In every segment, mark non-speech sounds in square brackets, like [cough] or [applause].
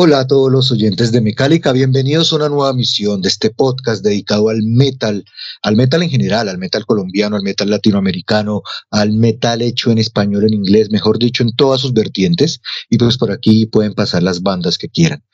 Hola a todos los oyentes de Mecálica, bienvenidos a una nueva misión de este podcast dedicado al metal, al metal en general, al metal colombiano, al metal latinoamericano, al metal hecho en español, en inglés, mejor dicho, en todas sus vertientes. Y pues por aquí pueden pasar las bandas que quieran.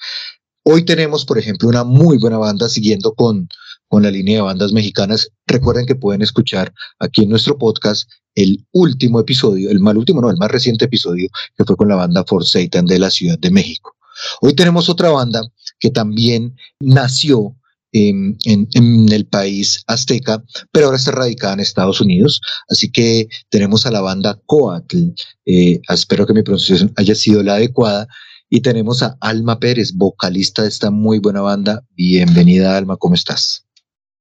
Hoy tenemos, por ejemplo, una muy buena banda siguiendo con, con la línea de bandas mexicanas. Recuerden que pueden escuchar aquí en nuestro podcast el último episodio, el mal último, no, el más reciente episodio, que fue con la banda For Satan de la Ciudad de México. Hoy tenemos otra banda que también nació en, en, en, el país azteca, pero ahora está radicada en Estados Unidos. Así que tenemos a la banda Coatl. Eh, espero que mi pronunciación haya sido la adecuada. Y tenemos a Alma Pérez, vocalista de esta muy buena banda. Bienvenida, Alma, ¿cómo estás?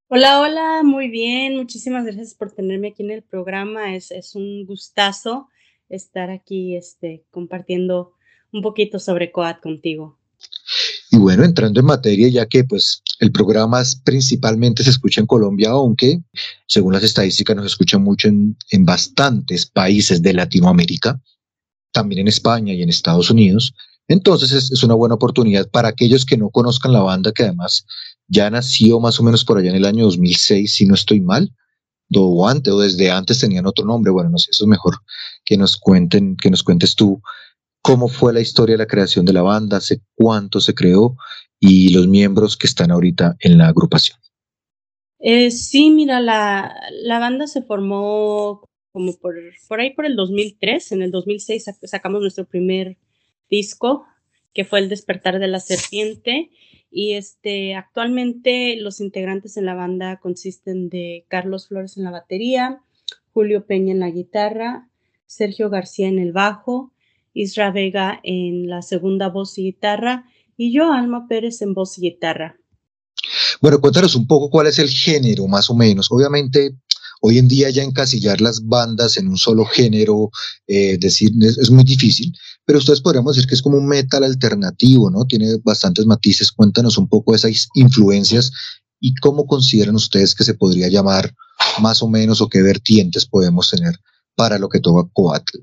Hola, hola, muy bien. Muchísimas gracias por tenerme aquí en el programa. Es, es un gustazo estar aquí este, compartiendo un poquito sobre COAT contigo. Y bueno, entrando en materia, ya que pues el programa principalmente se escucha en Colombia, aunque según las estadísticas nos escucha mucho en, en bastantes países de Latinoamérica, también en España y en Estados Unidos. Entonces es, es, una buena oportunidad para aquellos que no conozcan la banda, que además ya nació más o menos por allá en el año 2006, si no estoy mal, o antes, o desde antes tenían otro nombre. Bueno, no sé, eso es mejor que nos cuenten, que nos cuentes tú cómo fue la historia de la creación de la banda, hace cuánto se creó y los miembros que están ahorita en la agrupación. Eh, sí, mira, la, banda se formó como por, ahí por el 2003. En el 2006 sacamos nuestro primer disco, que fue El despertar de la serpiente. Y este, actualmente los integrantes en la banda consisten de Carlos Flores en la batería, Julio Peña en la guitarra, Sergio García en el bajo, Isra Vega en la segunda voz y guitarra y yo, Alma Pérez, en voz y guitarra. Bueno, cuéntanos un poco cuál es el género, más o menos. Obviamente, hoy en día ya encasillar las bandas en un solo género, eh, decir, es, es, muy difícil, pero ustedes podríamos decir que es como un metal alternativo, ¿no? Tiene bastantes matices. Cuéntanos un poco esas influencias y cómo consideran ustedes que se podría llamar más o menos o qué vertientes podemos tener para lo que toca Coatl.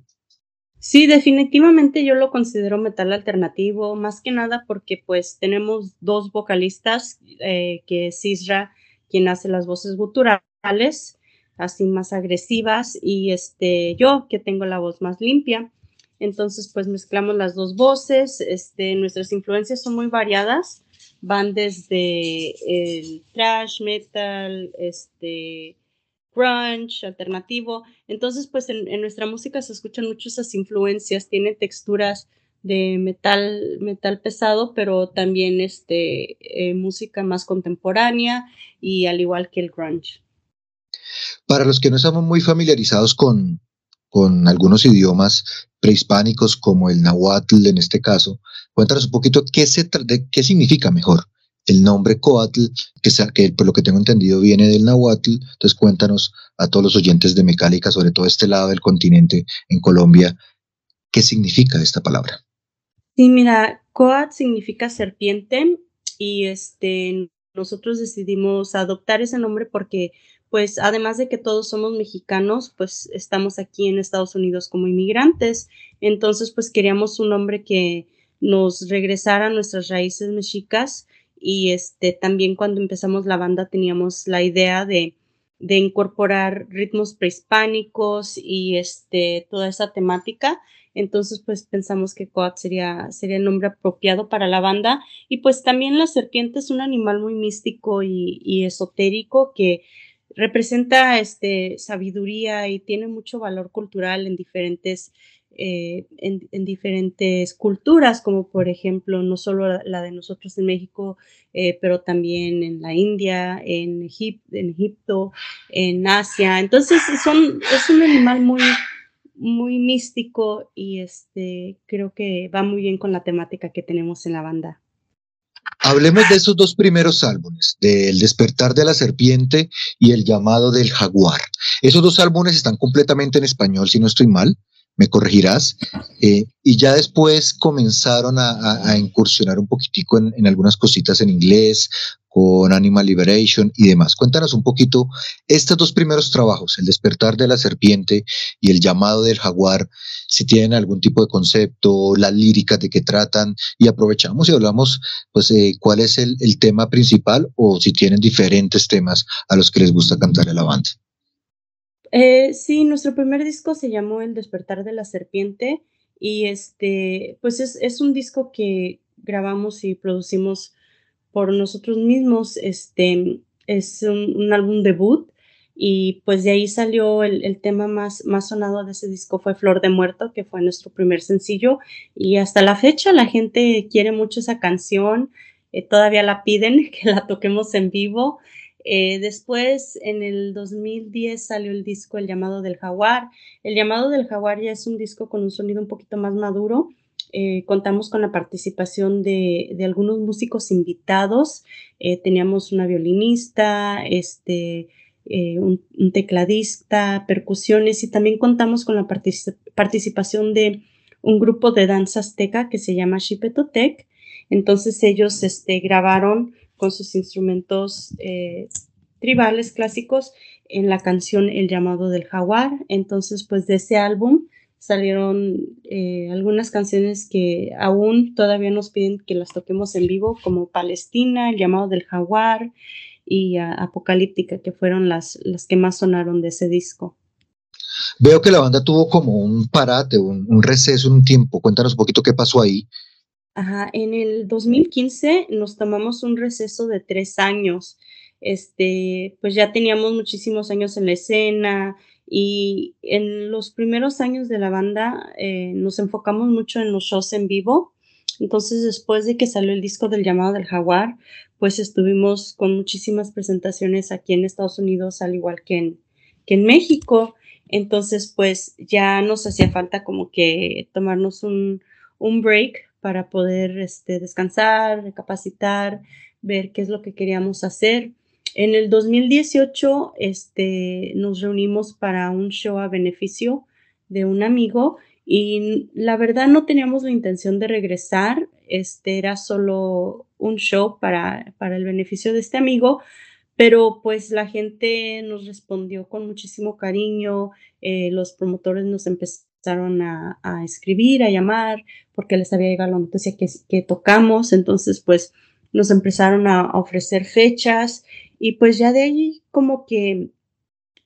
Sí, definitivamente yo lo considero metal alternativo, más que nada porque pues tenemos dos vocalistas, eh, que es Isra, quien hace las voces guturales, así más agresivas, y este, yo que tengo la voz más limpia. Entonces pues mezclamos las dos voces, este, nuestras influencias son muy variadas, van desde el trash, metal, este, grunge, alternativo. Entonces, pues en, nuestra música se escuchan mucho esas influencias, tiene texturas de metal, metal pesado, pero también este, eh, música más contemporánea y al igual que el grunge. Para los que no estamos muy familiarizados con, con algunos idiomas prehispánicos como el nahuatl en este caso, cuéntanos un poquito qué, se de, qué significa mejor el nombre Coatl, que, que, por lo que tengo entendido viene del Nahuatl. Entonces cuéntanos a todos los oyentes de Mecálica, sobre todo este lado del continente, en Colombia, qué significa esta palabra. Sí, mira, Coatl significa serpiente y este, nosotros decidimos adoptar ese nombre porque pues además de que todos somos mexicanos, pues estamos aquí en Estados Unidos como inmigrantes. Entonces, pues queríamos un nombre que nos regresara a nuestras raíces mexicas y este también cuando empezamos la banda teníamos la idea de, de incorporar ritmos prehispánicos y este toda esa temática. Entonces pues pensamos que Coat sería sería el nombre apropiado para la banda. Y pues también la serpiente es un animal muy místico y, y esotérico que representa este sabiduría y tiene mucho valor cultural en diferentes eh, en, diferentes culturas, como por ejemplo, no solo la, de nosotros en México, eh, pero también en la India, en, en Egipto, en Asia. Entonces, es un animal muy, muy místico y este, creo que va muy bien con la temática que tenemos en la banda. Hablemos de esos dos primeros álbumes, del despertar de la serpiente y el llamado del jaguar. Esos dos álbumes están completamente en español, si no estoy mal me corregirás, eh, y ya después comenzaron a, incursionar un poquitico en, algunas cositas en inglés, con Animal Liberation y demás. Cuéntanos un poquito estos dos primeros trabajos, El despertar de la serpiente y El llamado del jaguar, si tienen algún tipo de concepto, las líricas de qué tratan, y aprovechamos y hablamos, pues, eh, cuál es el, el tema principal o si tienen diferentes temas a los que les gusta cantar en la banda. Eh, sí, nuestro primer disco se llamó El despertar de la serpiente y este, pues es, un disco que grabamos y producimos por nosotros mismos. Este es un, álbum debut y pues de ahí salió el, tema más, más sonado de ese disco fue Flor de Muerto, que fue nuestro primer sencillo y hasta la fecha la gente quiere mucho esa canción, eh, todavía la piden [laughs] que la toquemos en vivo. Eh, después, en el 2010 salió el disco El llamado del jaguar. El llamado del jaguar ya es un disco con un sonido un poquito más maduro. Eh, contamos con la participación de, algunos músicos invitados. Eh, teníamos una violinista, este, un, tecladista, percusiones y también contamos con la participación de un grupo de danza azteca que se llama Xipetotec. Entonces ellos este, grabaron con sus instrumentos eh, tribales clásicos en la canción El llamado del jaguar. Entonces, pues de ese álbum salieron eh, algunas canciones que aún todavía nos piden que las toquemos en vivo, como Palestina, El llamado del jaguar y Apocalíptica, que fueron las, las que más sonaron de ese disco. Veo que la banda tuvo como un parate, un, un receso, un tiempo. Cuéntanos un poquito qué pasó ahí Ajá, en el 2015 nos tomamos un receso de tres años. Este, pues ya teníamos muchísimos años en la escena y en los primeros años de la banda eh, nos enfocamos mucho en los shows en vivo. Entonces, después de que salió el disco del llamado del jaguar, pues estuvimos con muchísimas presentaciones aquí en Estados Unidos, al igual que en, que en México. Entonces, pues ya nos hacía falta como que tomarnos un, un break para poder este, descansar, recapacitar, ver qué es lo que queríamos hacer. En el 2018 este, nos reunimos para un show a beneficio de un amigo y la verdad no teníamos la intención de regresar, este era solo un show para, para el beneficio de este amigo, pero pues la gente nos respondió con muchísimo cariño, eh, los promotores nos empezaron empezaron a, escribir, a llamar, porque les había llegado la noticia que, que tocamos, entonces pues nos empezaron a, ofrecer fechas y pues ya de ahí como que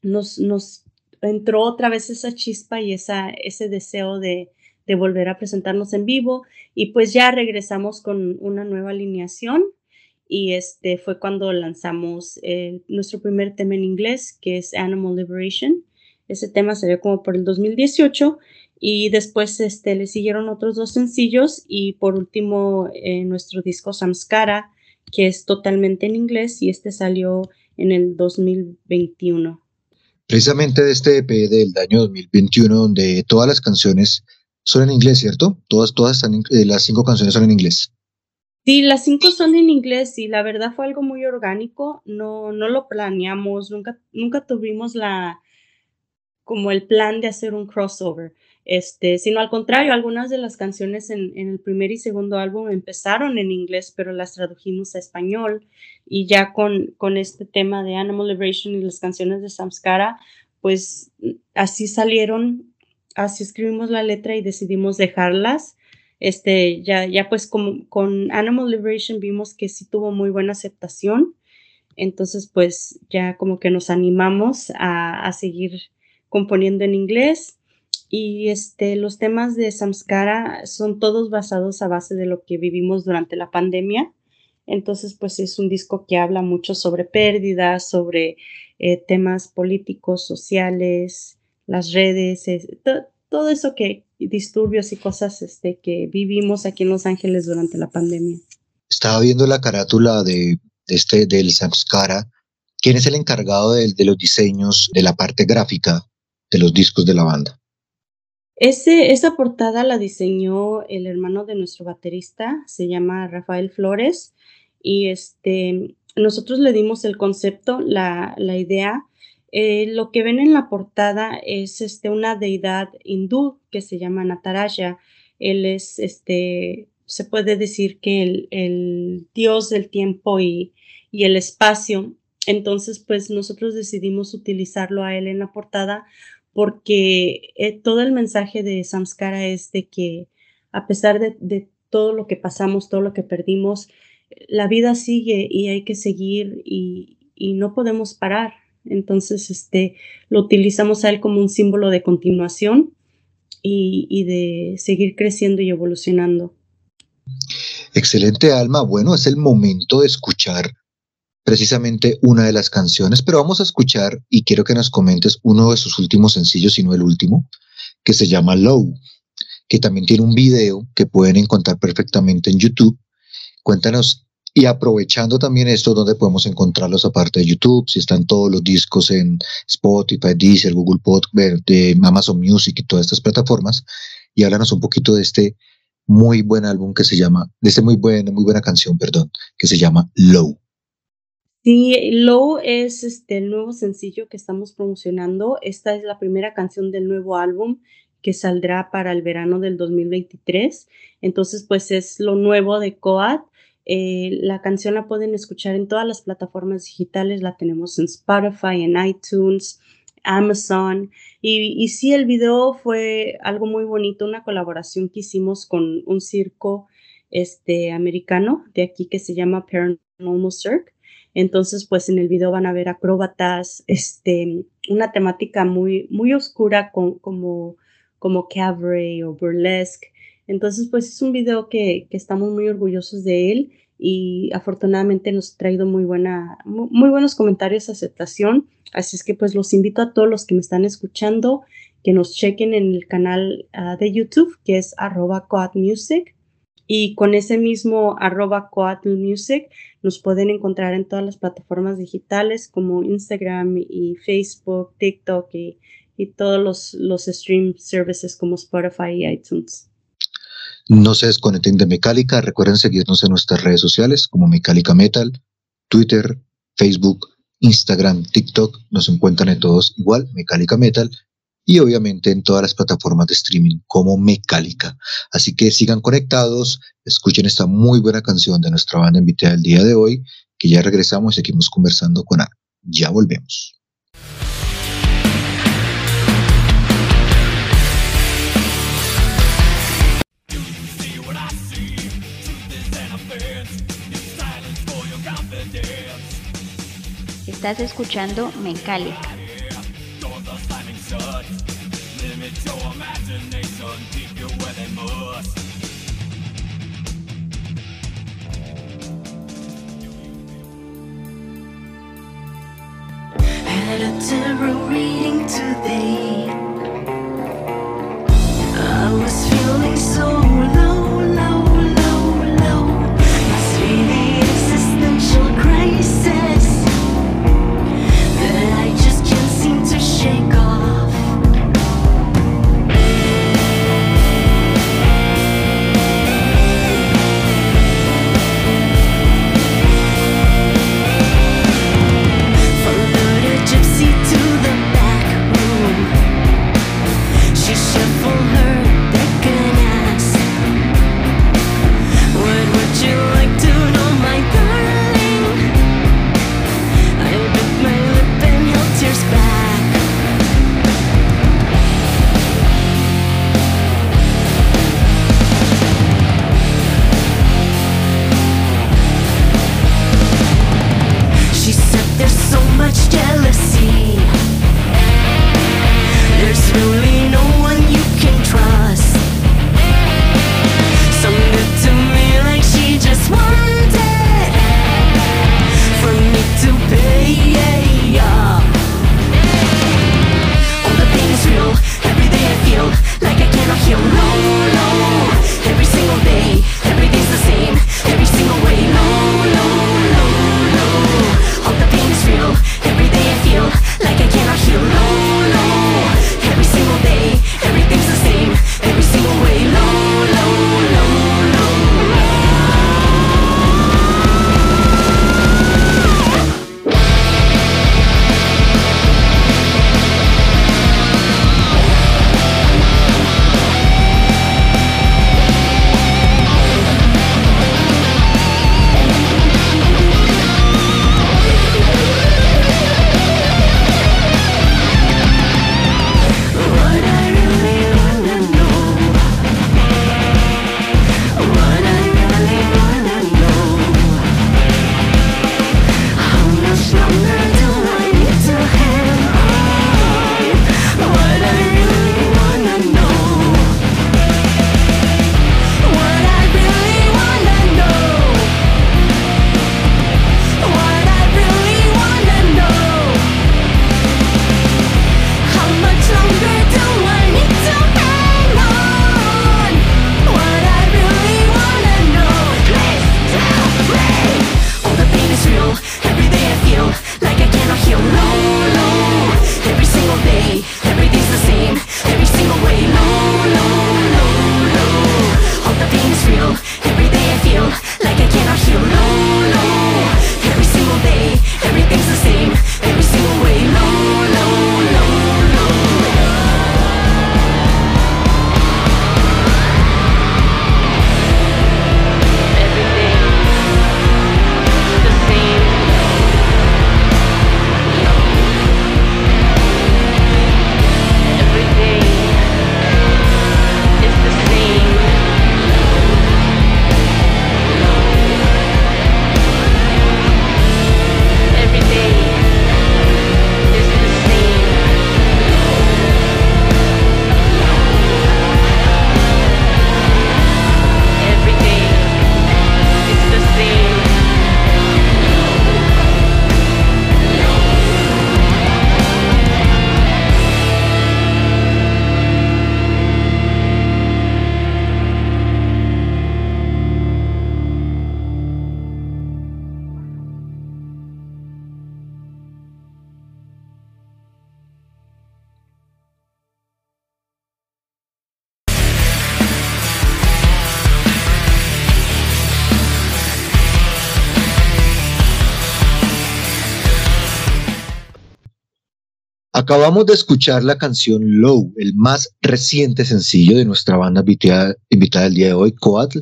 nos, nos entró otra vez esa chispa y esa, ese deseo de, de volver a presentarnos en vivo. Y pues ya regresamos con una nueva alineación y este fue cuando lanzamos nuestro primer tema en inglés que es Animal Liberation ese tema salió como por el 2018 y después este, le siguieron otros dos sencillos y por último eh, nuestro disco Samskara, que es totalmente en inglés y este salió en el 2021. Precisamente de este EP del año 2021, donde todas las canciones son en inglés, ¿cierto? Todas, todas están, eh, las cinco canciones son en inglés. Sí, las cinco son en inglés y la verdad fue algo muy orgánico, no, no lo planeamos, nunca, nunca tuvimos la, como el plan de hacer un crossover, este, sino al contrario, algunas de las canciones en, el primer y segundo álbum empezaron en inglés, pero las tradujimos a español. Y ya con, con este tema de Animal Liberation y las canciones de Samskara, pues así salieron, así escribimos la letra y decidimos dejarlas. Este, ya, ya pues como, con Animal Liberation vimos que sí tuvo muy buena aceptación, entonces pues ya como que nos animamos a, a seguir componiendo en inglés y este, los temas de Samskara son todos basados a base de lo que vivimos durante la pandemia. Entonces, pues es un disco que habla mucho sobre pérdidas, sobre eh, temas políticos, sociales, las redes, todo todo eso que disturbios y cosas este, que vivimos aquí en Los Ángeles durante la pandemia. Estaba viendo la carátula de, este del Samskara. ¿Quién es el encargado de, de los diseños de la parte gráfica de los discos de la banda? Ese, esa portada la diseñó el hermano de nuestro baterista, se llama Rafael Flores, y este, nosotros le dimos el concepto, la, la idea. Eh, lo que ven en la portada es este, una deidad hindú que se llama Nataraja. Él es, este, se puede decir que el, el dios del tiempo y, y el espacio. Entonces, pues nosotros decidimos utilizarlo a él en la portada porque eh, todo el mensaje de Samskara es de que a pesar de, todo lo que pasamos, todo lo que perdimos, la vida sigue y hay que seguir y, no podemos parar. Entonces, este, lo utilizamos a él como un símbolo de continuación y, y de seguir creciendo y evolucionando. Excelente, Alma. Bueno, es el momento de escuchar precisamente una de las canciones, pero vamos a escuchar y quiero que nos comentes uno de sus últimos sencillos, si no el último, que se llama Low, que también tiene un video que pueden encontrar perfectamente en YouTube. Cuéntanos y aprovechando también esto, donde podemos encontrarlos aparte de YouTube, si están todos los discos en Spotify, Deezer, Google Podcast, de Amazon Music y todas estas plataformas, y háblanos un poquito de este muy buen álbum que se llama, de este muy buena, muy buena canción, perdón, que se llama Low. Sí, Low es este, el nuevo sencillo que estamos promocionando. Esta es la primera canción del nuevo álbum que saldrá para el verano del 2023. Entonces, pues es lo nuevo de Coat. Eh, la canción la pueden escuchar en todas las plataformas digitales. La tenemos en Spotify, en iTunes, Amazon. Y, sí, el video fue algo muy bonito, una colaboración que hicimos con un circo este, americano de aquí que se llama Paranormal Cirque. Entonces, pues en el video van a ver acróbatas, este, una temática muy, muy oscura como, como cabaret o burlesque. Entonces, pues es un video que, que, estamos muy orgullosos de él y afortunadamente nos ha traído muy, buena, muy, buenos comentarios, aceptación. Así es que pues los invito a todos los que me están escuchando que nos chequen en el canal ah, de YouTube que es arroba y con ese mismo arroba Music nos pueden encontrar en todas las plataformas digitales como Instagram y Facebook, TikTok y, todos los, los stream services como Spotify y iTunes. No se desconecten de Mecálica. Recuerden seguirnos en nuestras redes sociales como Mecálica Metal, Twitter, Facebook, Instagram, TikTok. Nos encuentran en todos igual, Mecálica Metal y obviamente en todas las plataformas de streaming como Mecálica. Así que sigan conectados, escuchen esta muy buena canción de nuestra banda invitada del día de hoy, que ya regresamos y seguimos conversando con Ana. Ya volvemos. Estás escuchando Mecálica. Limit your imagination, keep you where they must. Had a tarot reading today. Acabamos de escuchar la canción Low, el más reciente sencillo de nuestra banda invitada, invitada el día de hoy, Coatl,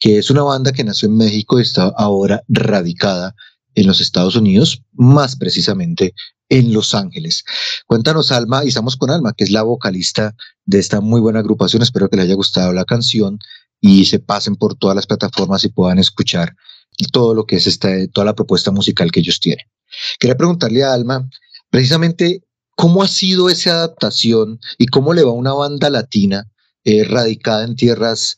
que es una banda que nació en México y está ahora radicada en los Estados Unidos, más precisamente en Los Ángeles. Cuéntanos, Alma, y estamos con Alma, que es la vocalista de esta muy buena agrupación. Espero que les haya gustado la canción y se pasen por todas las plataformas y puedan escuchar todo lo que es esta, toda la propuesta musical que ellos tienen. Quería preguntarle a Alma, precisamente, ¿cómo ha sido esa adaptación y cómo le va a una banda latina eh, radicada en tierras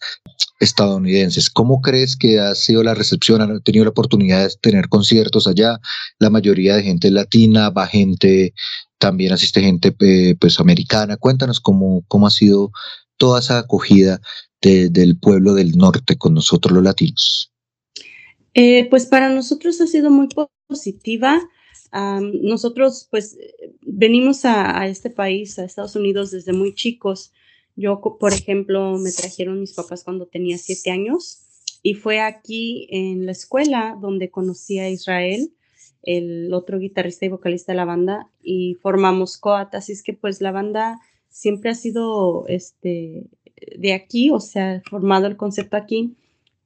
estadounidenses. ¿Cómo crees que ha sido la recepción? ¿Han tenido la oportunidad de tener conciertos allá? La mayoría de gente latina, va gente, también asiste gente pues americana. Cuéntanos cómo, cómo ha sido toda esa acogida de- del pueblo del norte con nosotros los latinos. Eh, pues para nosotros ha sido muy po- positiva. Am, nosotros pues venimos a, a este país, a Estados Unidos, desde muy chicos. Yo, por ejemplo, me trajeron mis papás cuando tenía siete años y fue aquí en la escuela donde conocí a Israel, el otro guitarrista y vocalista de la banda, y formamos Coat. Así es que pues la banda siempre ha sido este, de aquí, o sea, formado el concepto aquí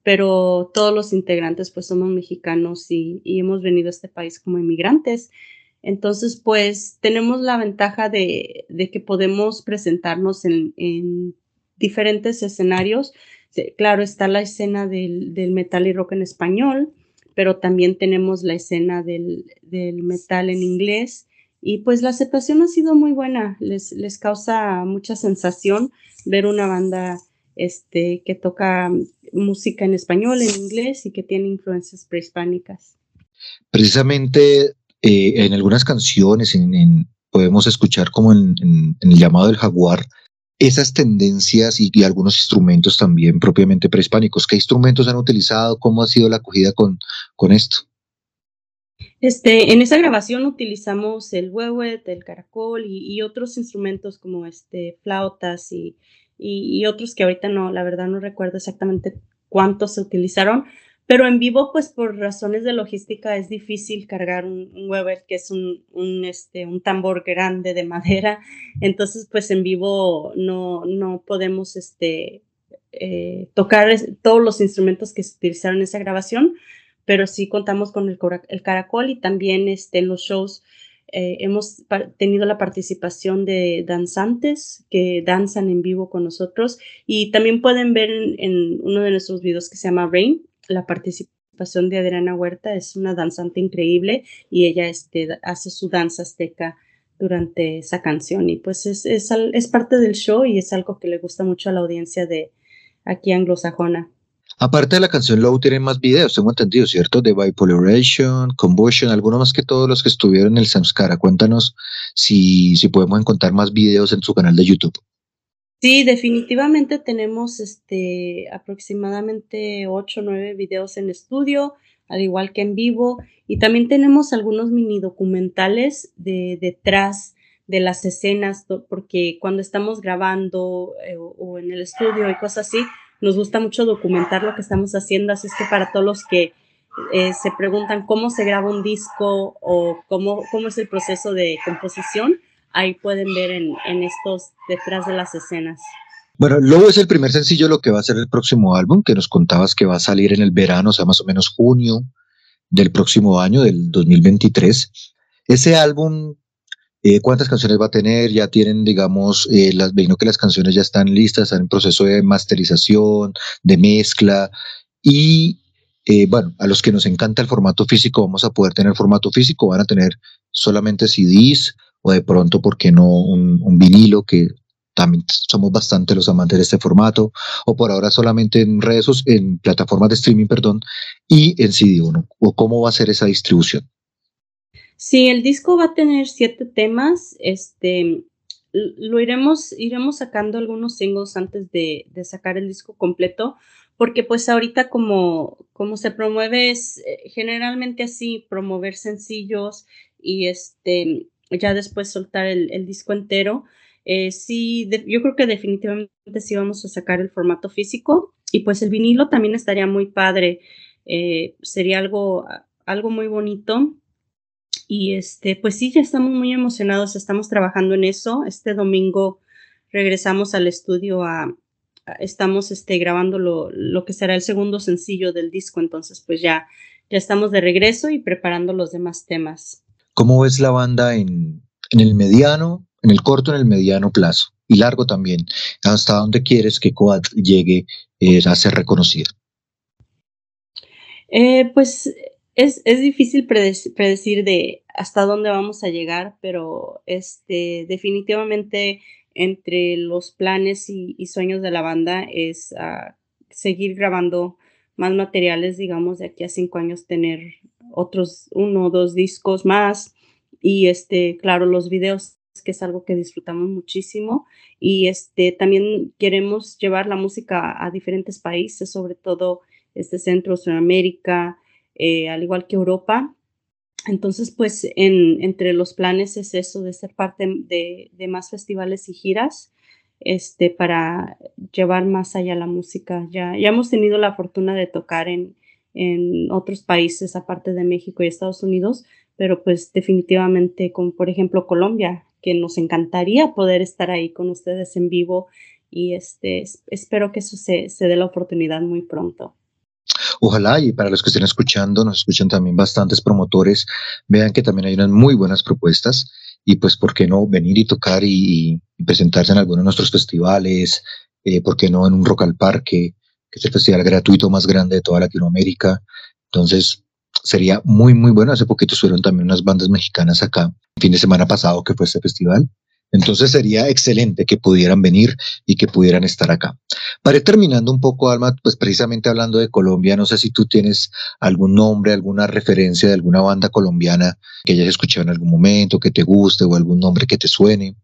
pero todos los integrantes pues somos mexicanos y, y hemos venido a este país como inmigrantes. Entonces pues tenemos la ventaja de, de que podemos presentarnos en, en diferentes escenarios. Claro, está la escena del, del metal y rock en español, pero también tenemos la escena del, del metal en inglés. Y pues la aceptación ha sido muy buena, les, les causa mucha sensación ver una banda este, que toca música en español, en inglés y que tiene influencias prehispánicas. Precisamente eh, en algunas canciones en- en- podemos escuchar como en, en- el llamado del jaguar esas tendencias y, y algunos instrumentos también propiamente prehispánicos. ¿Qué instrumentos han utilizado? ¿Cómo ha sido la acogida con, con esto? Este, en esa grabación utilizamos el huehuet, el caracol y, y otros instrumentos como este, flautas y, y, otros que ahorita no, la verdad no recuerdo exactamente cuántos se utilizaron, pero en vivo, pues por razones de logística es difícil cargar un, un huehuet, que es un, este, un tambor grande de madera, entonces pues en vivo no, no podemos este, eh, tocar todos los instrumentos que se utilizaron en esa grabación, pero sí contamos con el, el caracol y también este, en los shows eh, hemos tenido la participación de danzantes que danzan en vivo con nosotros y también pueden ver en, en uno de nuestros videos que se llama Rain, la participación de Adriana Huerta, es una danzante increíble y ella este, hace su danza azteca durante esa canción y pues es, es, es parte del show y es algo que le gusta mucho a la audiencia de aquí anglosajona. Aparte de la canción Low, tienen más videos, tengo entendido, ¿cierto? De Bipolaration, Combustion, algunos más que todos los que estuvieron en el Samskara. Cuéntanos si, si podemos encontrar más videos en su canal de YouTube. Sí, definitivamente tenemos este aproximadamente 8 o 9 videos en estudio, al igual que en vivo, y también tenemos algunos mini documentales de detrás de las escenas, porque cuando estamos grabando eh, o, o en el estudio y cosas así, nos gusta mucho documentar lo que estamos haciendo, así es que para todos los que eh, se preguntan cómo se graba un disco o cómo, cómo es el proceso de composición, ahí pueden ver en, en estos detrás de las escenas. Bueno, Low es el primer sencillo lo que va a ser el próximo álbum, que nos contabas que va a salir en el verano, o sea, más o menos junio del próximo año, del 2023. Ese álbum, eh, ¿cuántas canciones va a tener? Ya tienen, digamos, eh, las, vino que las canciones ya están listas, están en proceso de masterización, de mezcla. Y eh, bueno, a los que nos encanta el formato físico, vamos a poder tener formato físico, van a tener solamente CDs o de pronto, ¿por qué no un, vinilo que también somos bastante los amantes de este formato, o por ahora solamente en redes, en plataformas de streaming, perdón, y en CD1, o cómo va a ser esa distribución. Sí, el disco va a tener siete temas. Este, lo iremos, iremos sacando algunos singles antes de, sacar el disco completo, porque pues ahorita como, como se promueve es eh, generalmente así, promover sencillos y este, ya después soltar el, disco entero. Eh, sí, yo creo que definitivamente sí vamos a sacar el formato físico y pues el vinilo también estaría muy padre. Eh, sería algo, algo muy bonito Y este, pues sí, ya estamos muy emocionados, estamos trabajando en eso. Este domingo regresamos al estudio a, a- estamos este, grabando lo, lo que será el segundo sencillo del disco, entonces pues ya, ya estamos de regreso y preparando los demás temas. ¿Cómo ves la banda en, en el mediano, en el corto, en el mediano plazo y largo también? ¿Hasta dónde quieres que Coat llegue eh, a ser reconocida? Eh, pues es, es difícil predec- predecir de hasta dónde vamos a llegar, pero este, definitivamente entre los planes y, sueños de la banda es ah, seguir grabando más materiales, digamos, de aquí a cinco años tener otros uno o dos discos más y este, claro, los videos que es algo que disfrutamos muchísimo. Y este también queremos llevar la música a diferentes países, sobre todo este Centro, Sudamérica, eh, al igual que Europa. Entonces, pues en, entre los planes es eso de ser parte de, de más festivales y giras este, para llevar más allá la música. Ya, ya hemos tenido la fortuna de tocar en, en otros países aparte de México y Estados Unidos, pero pues definitivamente con, por ejemplo, Colombia, que nos encantaría poder estar ahí con ustedes en vivo y este, es- espero que eso se, se dé la oportunidad muy pronto. Ojalá y para los que estén escuchando, nos escuchan también bastantes promotores, vean que también hay unas muy buenas propuestas y pues por qué no venir y tocar y, y presentarse en alguno de nuestros festivales, eh, por qué no en un Rock al Parque, que es el festival gratuito más grande de toda Latinoamérica. Entonces sería muy muy bueno. Hace poquito estuvieron también unas bandas mexicanas acá, el fin de semana pasado que fue este festival. Entonces sería excelente que pudieran venir y que pudieran estar acá. Para ir terminando un poco, Alma, pues precisamente hablando de Colombia, no sé si tú tienes algún nombre, alguna referencia de alguna banda colombiana que hayas escuchado en algún momento, que te guste o algún nombre que te suene.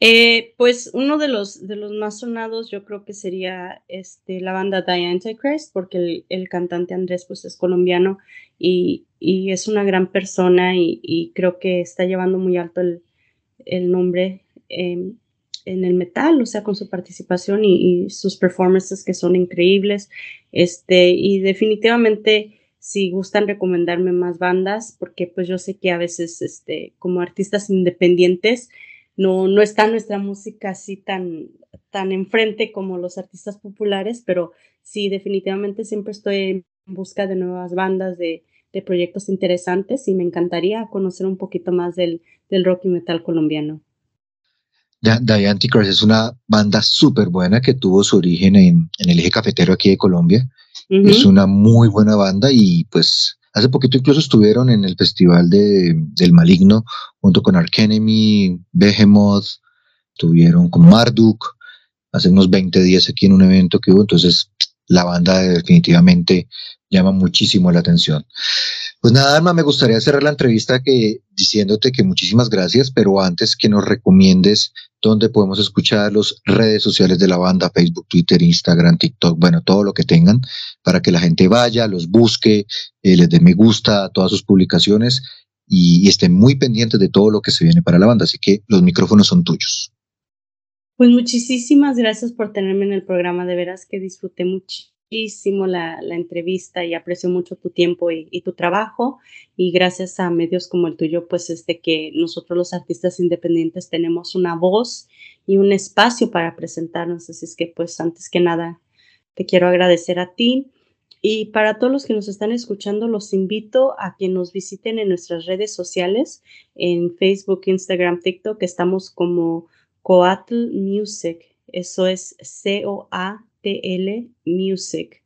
Eh, pues uno de los, de los más sonados yo creo que sería este, la banda The Antichrist, porque el, el cantante Andrés pues es colombiano y, y es una gran persona y, y creo que está llevando muy alto el, el nombre eh, en el metal, o sea, con su participación y, y sus performances que son increíbles. Este, y definitivamente si gustan recomendarme más bandas, porque pues yo sé que a veces este, como artistas independientes no, no está nuestra música así tan, tan enfrente como los artistas populares, pero sí, definitivamente siempre estoy en busca de nuevas bandas, de, de proyectos interesantes y me encantaría conocer un poquito más del, del rock y metal colombiano. The Antichrist es una banda súper buena que tuvo su origen en, en, el eje cafetero aquí de Colombia. Uh -huh. Es una muy buena banda y pues hace poquito incluso estuvieron en el festival de, del Maligno junto con Ark Enemy, Behemoth, estuvieron con Marduk hace unos 20 días aquí en un evento que hubo, entonces la banda definitivamente llama muchísimo la atención. Pues nada, Alma, me gustaría cerrar la entrevista que, diciéndote que muchísimas gracias, pero antes que nos recomiendes dónde podemos escuchar las redes sociales de la banda, Facebook, Twitter, Instagram, TikTok, bueno, todo lo que tengan, para que la gente vaya, los busque, eh, les dé me gusta a todas sus publicaciones y, y estén muy pendientes de todo lo que se viene para la banda. Así que los micrófonos son tuyos. Pues muchísimas gracias por tenerme en el programa, de veras que disfruté muchísimo la, entrevista y aprecio mucho tu tiempo y, tu trabajo. Y gracias a medios como el tuyo, pues es de que nosotros los artistas independientes tenemos una voz y un espacio para presentarnos, así es que pues antes que nada te quiero agradecer a ti. Y para todos los que nos están escuchando, los invito a que nos visiten en nuestras redes sociales, en Facebook, Instagram, TikTok, estamos como Coatl Music, eso es C-O-A-T-L Music.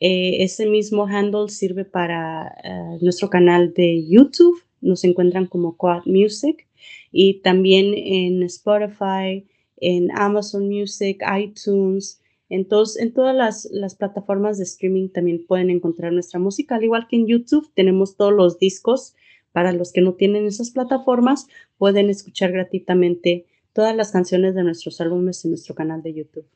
Eh, ese mismo handle sirve para uh, nuestro canal de YouTube, nos encuentran como Coatl Music y también en Spotify, en Amazon Music, iTunes, en, todos, en todas las, las, plataformas de streaming también pueden encontrar nuestra música, al igual que en YouTube tenemos todos los discos. Para los que no tienen esas plataformas, pueden escuchar gratuitamente todas las canciones de nuestros álbumes en nuestro canal de YouTube.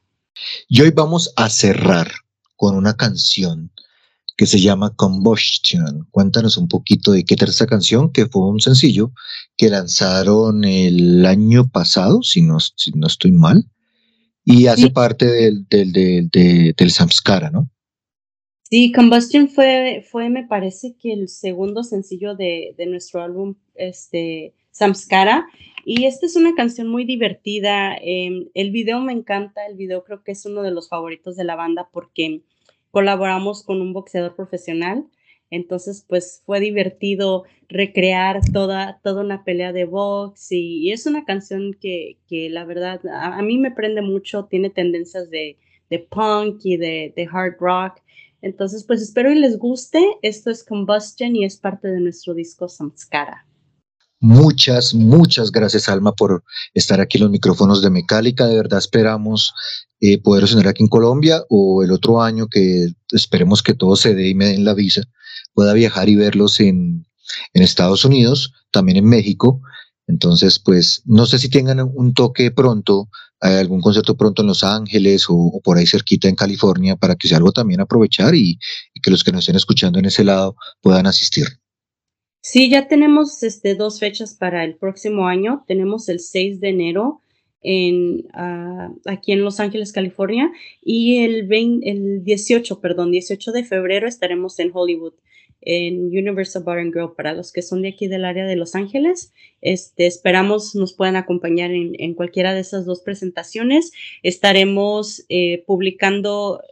Y hoy vamos a cerrar con una canción que se llama Combustion. Cuéntanos un poquito de qué trata esta canción, que fue un sencillo que lanzaron el año pasado, si no, si no estoy mal, y hace sí. parte del, del, del, del, del Samskara, ¿no? Sí, Combustion fue, fue, me parece que el segundo sencillo de, de nuestro álbum, este, Samskara. Y esta es una canción muy divertida. Eh, el video me encanta, el video creo que es uno de los favoritos de la banda porque colaboramos con un boxeador profesional. Entonces, pues fue divertido recrear toda, toda una pelea de box y, es una canción que, que la verdad a, mí me prende mucho, tiene tendencias de, de punk y de, de hard rock. Entonces, pues espero y les guste. Esto es Combustion y es parte de nuestro disco Samskara. Muchas, muchas gracias, Alma, por estar aquí en los micrófonos de Mecálica. De verdad esperamos eh, poder sonar aquí en Colombia o el otro año que esperemos que todo se dé y me den la visa, pueda viajar y verlos en, en Estados Unidos, también en México. Entonces, pues no sé si tengan un toque pronto, hay algún concierto pronto en Los Ángeles o, o, por ahí cerquita en California para que sea algo también aprovechar y, y, que los que nos estén escuchando en ese lado puedan asistir. Sí, ya tenemos este, dos fechas para el próximo año. Tenemos el 6 de enero en, uh, aquí en Los Ángeles, California, y el, 20, el 18, perdón, 18 de febrero estaremos en Hollywood en Universal Bar and Grill para los que son de aquí del área de Los Ángeles. Este, esperamos nos puedan acompañar en, cualquiera de esas dos presentaciones. Estaremos eh, publicando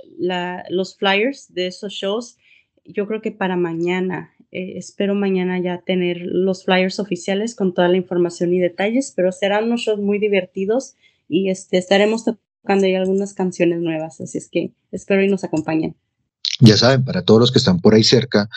los flyers de esos shows, yo creo que para mañana. Eh, espero mañana ya tener los flyers oficiales con toda la información y detalles, pero serán unos shows muy divertidos y este, estaremos tocando ya algunas canciones nuevas, así es que espero y nos acompañen. Ya saben, para todos los que están por ahí cerca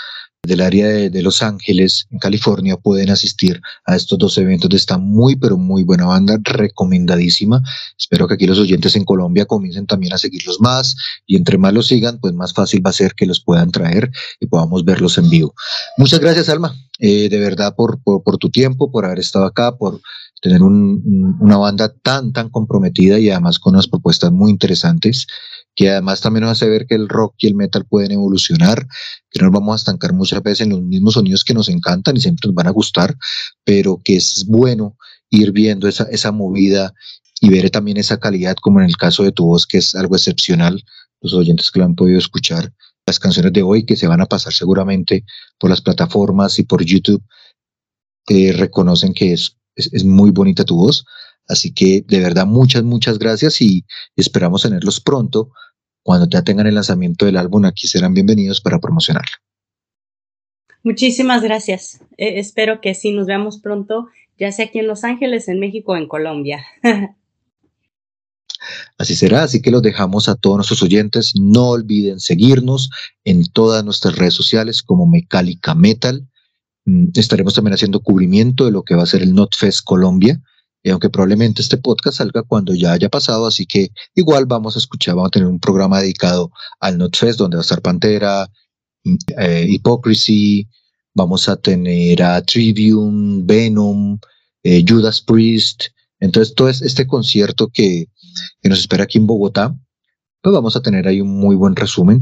del área de, Los Ángeles, en California, pueden asistir a estos dos eventos de esta muy, pero muy buena banda, recomendadísima. Espero que aquí los oyentes en Colombia comiencen también a seguirlos más y entre más los sigan, pues más fácil va a ser que los puedan traer y podamos verlos en vivo. Muchas gracias, Alma, eh, de verdad por, por, tu tiempo, por haber estado acá, por tener un, una banda tan, tan comprometida y además con unas propuestas muy interesantes que además también nos hace ver que el rock y el metal pueden evolucionar, que no nos vamos a estancar muchas veces en los mismos sonidos que nos encantan y siempre nos van a gustar, pero que es bueno ir viendo esa, esa movida y ver también esa calidad, como en el caso de tu voz, que es algo excepcional, los oyentes que lo han podido escuchar, las canciones de hoy que se van a pasar seguramente por las plataformas y por YouTube, te reconocen que es, es muy bonita tu voz. Así que de verdad muchas, muchas gracias y esperamos tenerlos pronto. Cuando ya tengan el lanzamiento del álbum, aquí serán bienvenidos para promocionarlo. Muchísimas gracias. Eh, espero que sí nos veamos pronto, ya sea aquí en Los Ángeles, en México o en Colombia. [laughs] Así será, así que los dejamos a todos nuestros oyentes. No olviden seguirnos en todas nuestras redes sociales como Mecálica Metal. Estaremos también haciendo cubrimiento de lo que va a ser el NotFest Colombia y aunque probablemente este podcast salga cuando ya haya pasado, así que igual vamos a escuchar, vamos a tener un programa dedicado al NotFest donde va a estar Pantera, eh, Hypocrisy, vamos a tener a Trivium, Venom, eh, Judas Priest, entonces todo este concierto que, que nos espera aquí en Bogotá, pues vamos a tener ahí un muy buen resumen.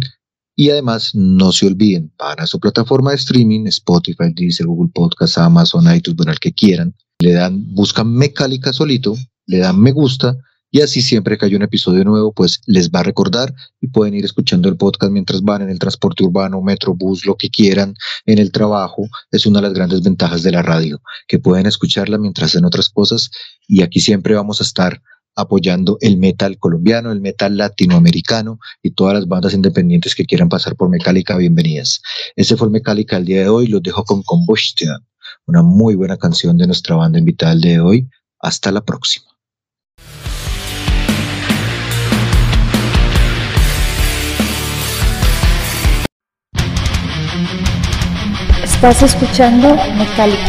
Y además, no se olviden, para su plataforma de streaming, Spotify, Deezer, Google Podcast, Amazon, iTunes, bueno, el que quieran, le dan, buscan Mecálica solito, le dan me gusta y así siempre que hay un episodio nuevo, pues les va a recordar y pueden ir escuchando el podcast mientras van en el transporte urbano, metro, bus, lo que quieran, en el trabajo. Es una de las grandes ventajas de la radio, que pueden escucharla mientras hacen otras cosas y aquí siempre vamos a estar apoyando el metal colombiano, el metal latinoamericano y todas las bandas independientes que quieran pasar por Mecálica, bienvenidas. Ese fue el Mecálica el día de hoy, los dejo con Combustion una muy buena canción de nuestra banda invitada de hoy. Hasta la próxima. Estás escuchando Metallica.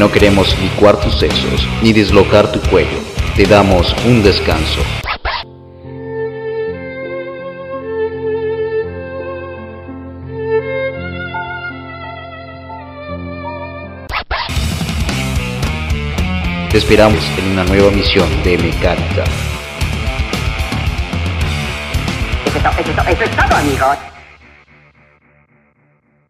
No queremos licuar tus sesos ni dislocar tu cuello. Te damos un descanso. Te esperamos en una nueva misión de Mecánica. Eso, eso es todo, amigos.